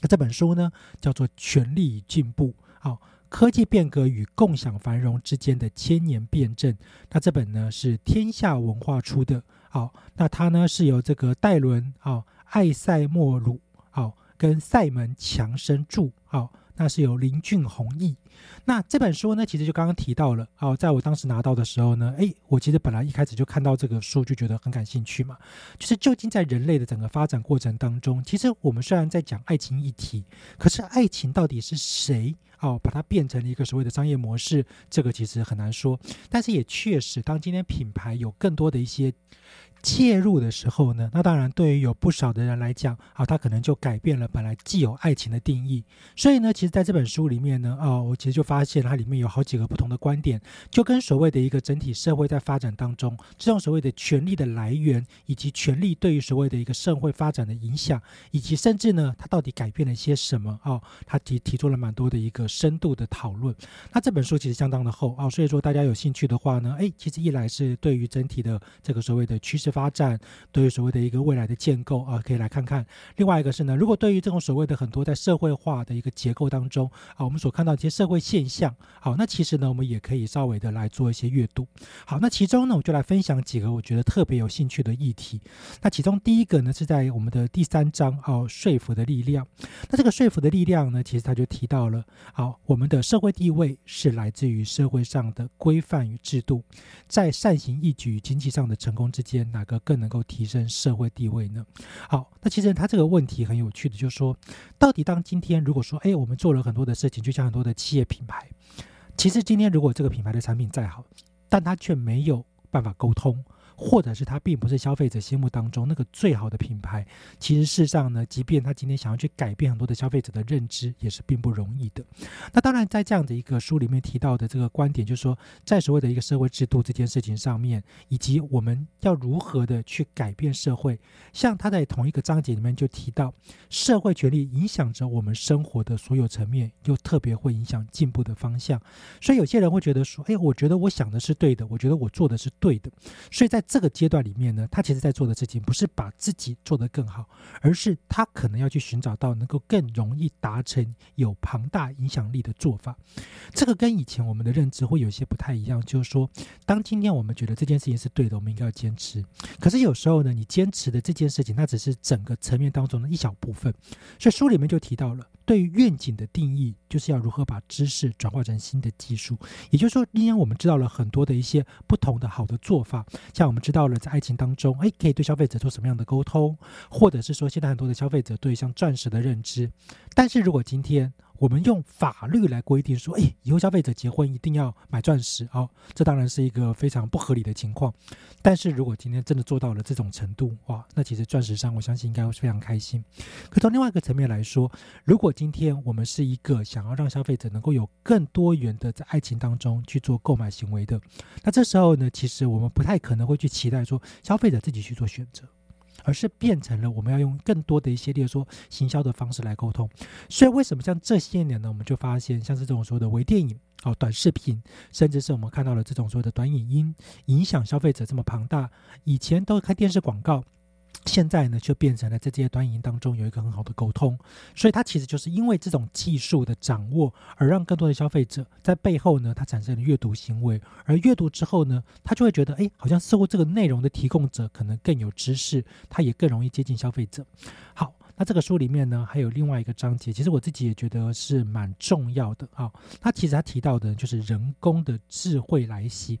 那这本书呢，叫做《权力与进步》好，科技变革与共享繁荣之间的千年辩证。那这本呢是天下文化出的，好，那它呢是由这个戴伦啊艾塞莫鲁好。跟塞门强生著，好，那是由林俊宏译。那这本书呢，其实就刚刚提到了，好，在我当时拿到的时候呢，诶，我其实本来一开始就看到这个书，就觉得很感兴趣嘛。就是究竟在人类的整个发展过程当中，其实我们虽然在讲爱情议题，可是爱情到底是谁哦，把它变成了一个所谓的商业模式，这个其实很难说。但是也确实，当今天品牌有更多的一些。介入的时候呢，那当然对于有不少的人来讲啊，他可能就改变了本来既有爱情的定义。所以呢，其实在这本书里面呢，啊，我其实就发现它里面有好几个不同的观点，就跟所谓的一个整体社会在发展当中，这种所谓的权力的来源，以及权力对于所谓的一个社会发展的影响，以及甚至呢，它到底改变了些什么啊？他提提出了蛮多的一个深度的讨论。那这本书其实相当的厚啊，所以说大家有兴趣的话呢，哎，其实一来是对于整体的这个所谓的趋势。发展对于所谓的一个未来的建构啊，可以来看看。另外一个是呢，如果对于这种所谓的很多在社会化的一个结构当中啊，我们所看到一些社会现象，好，那其实呢，我们也可以稍微的来做一些阅读。好，那其中呢，我就来分享几个我觉得特别有兴趣的议题。那其中第一个呢，是在我们的第三章哦，说服的力量。那这个说服的力量呢，其实他就提到了，好，我们的社会地位是来自于社会上的规范与制度，在善行义举经济上的成功之间，呢个更能够提升社会地位呢？好，那其实他这个问题很有趣的，就是说，到底当今天如果说，哎，我们做了很多的事情，就像很多的企业品牌，其实今天如果这个品牌的产品再好，但它却没有办法沟通。或者是它并不是消费者心目当中那个最好的品牌，其实事实上呢，即便他今天想要去改变很多的消费者的认知，也是并不容易的。那当然，在这样的一个书里面提到的这个观点，就是说，在所谓的一个社会制度这件事情上面，以及我们要如何的去改变社会，像他在同一个章节里面就提到，社会权力影响着我们生活的所有层面，又特别会影响进步的方向。所以有些人会觉得说，哎，我觉得我想的是对的，我觉得我做的是对的，所以在这个阶段里面呢，他其实在做的事情不是把自己做得更好，而是他可能要去寻找到能够更容易达成有庞大影响力的做法。这个跟以前我们的认知会有些不太一样，就是说，当今天我们觉得这件事情是对的，我们应该要坚持。可是有时候呢，你坚持的这件事情，那只是整个层面当中的一小部分。所以书里面就提到了。对于愿景的定义，就是要如何把知识转化成新的技术。也就是说，今天我们知道了很多的一些不同的好的做法，像我们知道了在爱情当中，哎，可以对消费者做什么样的沟通，或者是说现在很多的消费者对像钻石的认知。但是如果今天，我们用法律来规定说，哎，以后消费者结婚一定要买钻石，哦，这当然是一个非常不合理的情况。但是如果今天真的做到了这种程度，哇，那其实钻石商我相信应该会非常开心。可从另外一个层面来说，如果今天我们是一个想要让消费者能够有更多元的在爱情当中去做购买行为的，那这时候呢，其实我们不太可能会去期待说消费者自己去做选择。而是变成了我们要用更多的一些，例如说行销的方式来沟通。所以为什么像这些年呢，我们就发现像是这种所谓的微电影、哦短视频，甚至是我们看到了这种所谓的短影音，影响消费者这么庞大。以前都开电视广告。现在呢，就变成了在这些端影当中有一个很好的沟通，所以它其实就是因为这种技术的掌握，而让更多的消费者在背后呢，它产生了阅读行为，而阅读之后呢，他就会觉得，哎，好像似乎这个内容的提供者可能更有知识，他也更容易接近消费者。好，那这个书里面呢，还有另外一个章节，其实我自己也觉得是蛮重要的啊。他其实他提到的就是人工的智慧来袭，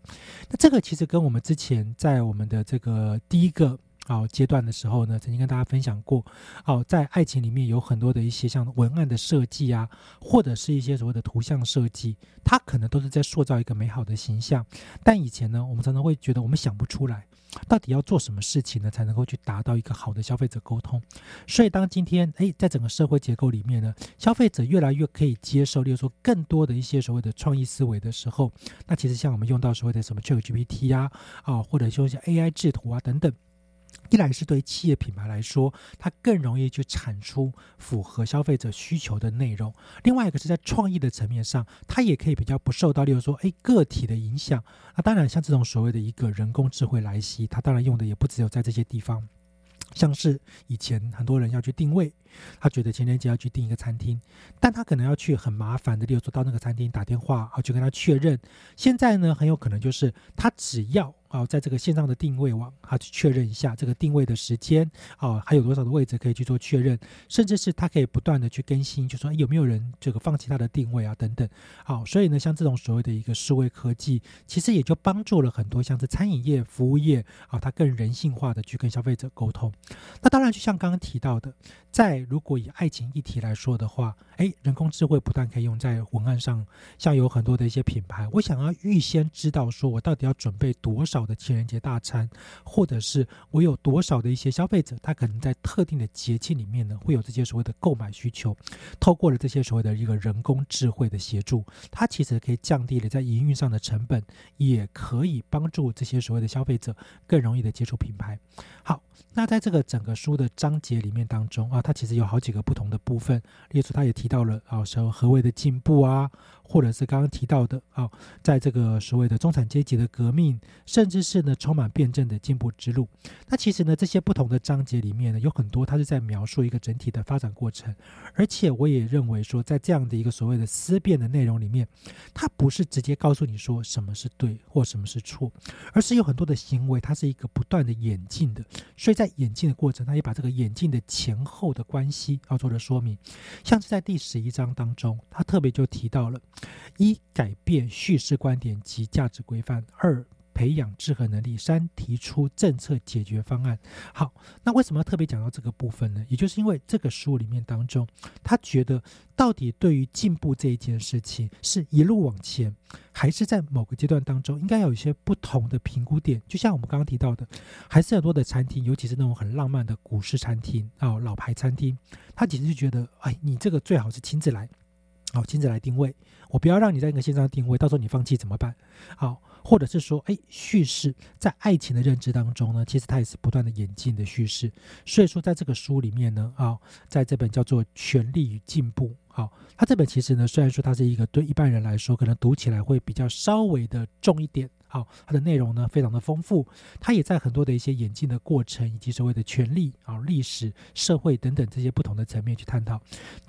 那这个其实跟我们之前在我们的这个第一个。哦阶段的时候呢，曾经跟大家分享过，哦，在爱情里面有很多的一些像文案的设计啊，或者是一些所谓的图像设计，它可能都是在塑造一个美好的形象。但以前呢，我们常常会觉得我们想不出来，到底要做什么事情呢，才能够去达到一个好的消费者沟通。所以当今天诶，在整个社会结构里面呢，消费者越来越可以接受，例如说更多的一些所谓的创意思维的时候，那其实像我们用到所谓的什么 ChatGPT 呀，啊，或者说一些 AI 制图啊等等。一来是对企业品牌来说，它更容易去产出符合消费者需求的内容；另外一个是在创意的层面上，它也可以比较不受到，例如说，哎，个体的影响。那当然，像这种所谓的一个人工智慧来袭，它当然用的也不只有在这些地方。像是以前很多人要去定位，他觉得情人节要去订一个餐厅，但他可能要去很麻烦的，例如说到那个餐厅打电话，啊，去跟他确认。现在呢，很有可能就是他只要。好，在这个线上的定位网，他去确认一下这个定位的时间，哦，还有多少的位置可以去做确认，甚至是他可以不断的去更新，就说有没有人这个放弃他的定位啊等等。好，所以呢，像这种所谓的一个数位科技，其实也就帮助了很多像是餐饮业、服务业啊，它更人性化的去跟消费者沟通。那当然，就像刚刚提到的，在如果以爱情议题来说的话，哎，人工智慧不但可以用在文案上，像有很多的一些品牌，我想要预先知道说我到底要准备多少。我的情人节大餐，或者是我有多少的一些消费者，他可能在特定的节气里面呢，会有这些所谓的购买需求。透过了这些所谓的一个人工智慧的协助，它其实可以降低了在营运上的成本，也可以帮助这些所谓的消费者更容易的接触品牌。好，那在这个整个书的章节里面当中啊，它其实有好几个不同的部分，例如它也提到了啊，说何谓的进步啊。或者是刚刚提到的啊，在这个所谓的中产阶级的革命，甚至是呢充满辩证的进步之路。那其实呢，这些不同的章节里面呢，有很多它是在描述一个整体的发展过程。而且我也认为说，在这样的一个所谓的思辨的内容里面，它不是直接告诉你说什么是对或什么是错，而是有很多的行为，它是一个不断的演进的。所以在演进的过程，它也把这个演进的前后的关系要做了说明。像是在第十一章当中，他特别就提到了。一、改变叙事观点及价值规范；二、培养制衡能力；三、提出政策解决方案。好，那为什么要特别讲到这个部分呢？也就是因为这个书里面当中，他觉得到底对于进步这一件事情，是一路往前，还是在某个阶段当中应该有一些不同的评估点？就像我们刚刚提到的，还是很多的餐厅，尤其是那种很浪漫的古式餐厅啊，老牌餐厅，他其实就觉得，哎，你这个最好是亲自来。好，亲自来定位，我不要让你在一个线上定位，到时候你放弃怎么办？好，或者是说，哎，叙事在爱情的认知当中呢，其实它也是不断的演进的叙事。所以说，在这个书里面呢，啊，在这本叫做《权力与进步》，好，它这本其实呢，虽然说它是一个对一般人来说可能读起来会比较稍微的重一点。好，它的内容呢非常的丰富，它也在很多的一些演进的过程以及所谓的权利啊、历史、社会等等这些不同的层面去探讨。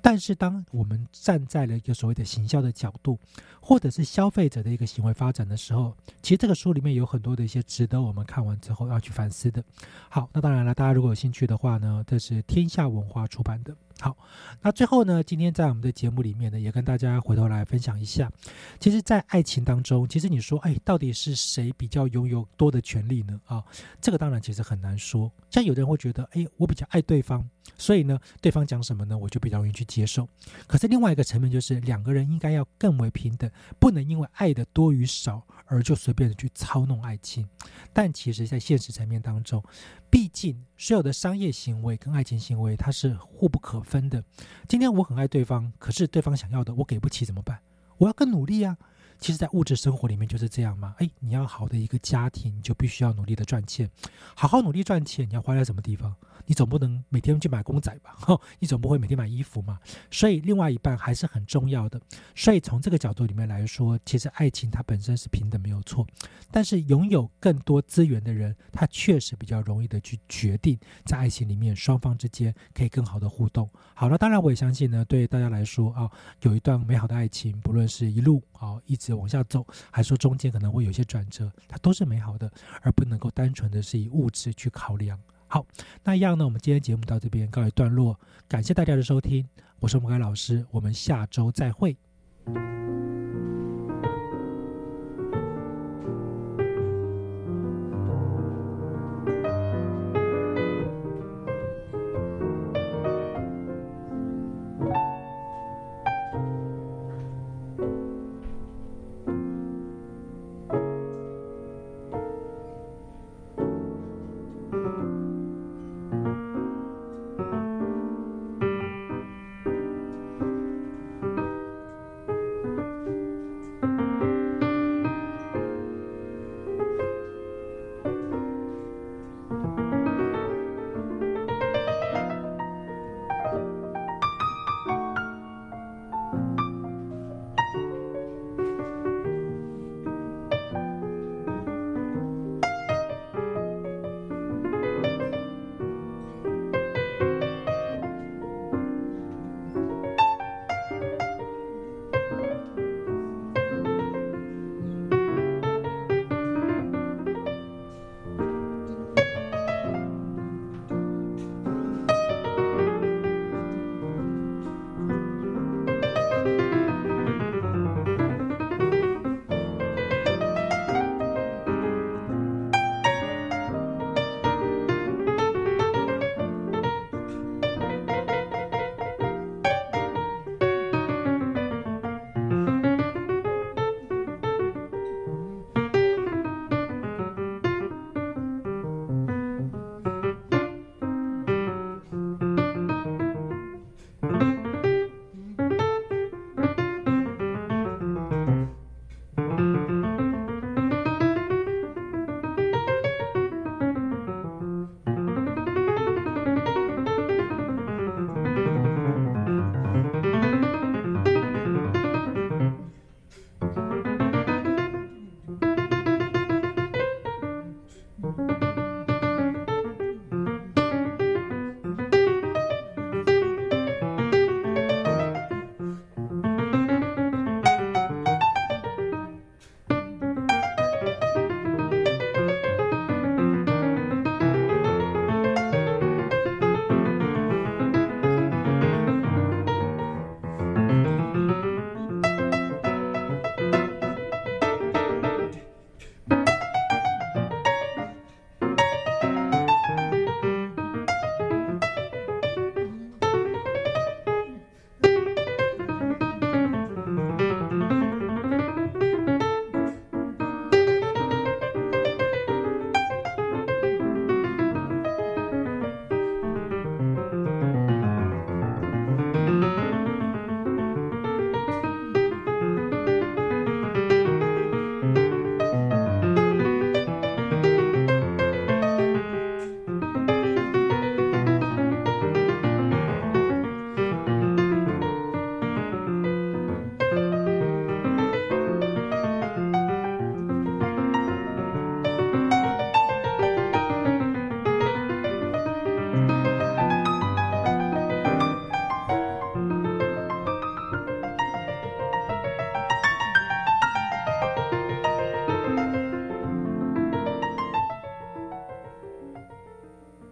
但是，当我们站在了一个所谓的行销的角度，或者是消费者的一个行为发展的时候，其实这个书里面有很多的一些值得我们看完之后要去反思的。好，那当然了，大家如果有兴趣的话呢，这是天下文化出版的。好，那最后呢，今天在我们的节目里面呢，也跟大家回头来分享一下。其实，在爱情当中，其实你说，哎，到底是谁比较拥有多的权利呢？啊，这个当然其实很难说。像有的人会觉得，哎，我比较爱对方，所以呢，对方讲什么呢，我就比较容易去接受。可是另外一个层面就是，两个人应该要更为平等，不能因为爱的多与少而就随便的去操弄爱情。但其实，在现实层面当中，毕竟，所有的商业行为跟爱情行为，它是互不可分的。今天我很爱对方，可是对方想要的我给不起，怎么办？我要更努力啊！其实，在物质生活里面就是这样嘛。哎，你要好的一个家庭，就必须要努力的赚钱。好好努力赚钱，你要花在什么地方？你总不能每天去买公仔吧？哈 *laughs* 你总不会每天买衣服嘛？所以，另外一半还是很重要的。所以，从这个角度里面来说，其实爱情它本身是平等没有错。但是，拥有更多资源的人，他确实比较容易的去决定，在爱情里面双方之间可以更好的互动。好了，当然我也相信呢，对大家来说啊，有一段美好的爱情，不论是一路啊一直往下走，还说中间可能会有些转折，它都是美好的，而不能够单纯的是以物质去考量。好，那一样呢？我们今天节目到这边告一段落，感谢大家的收听，我是莫凯老师，我们下周再会。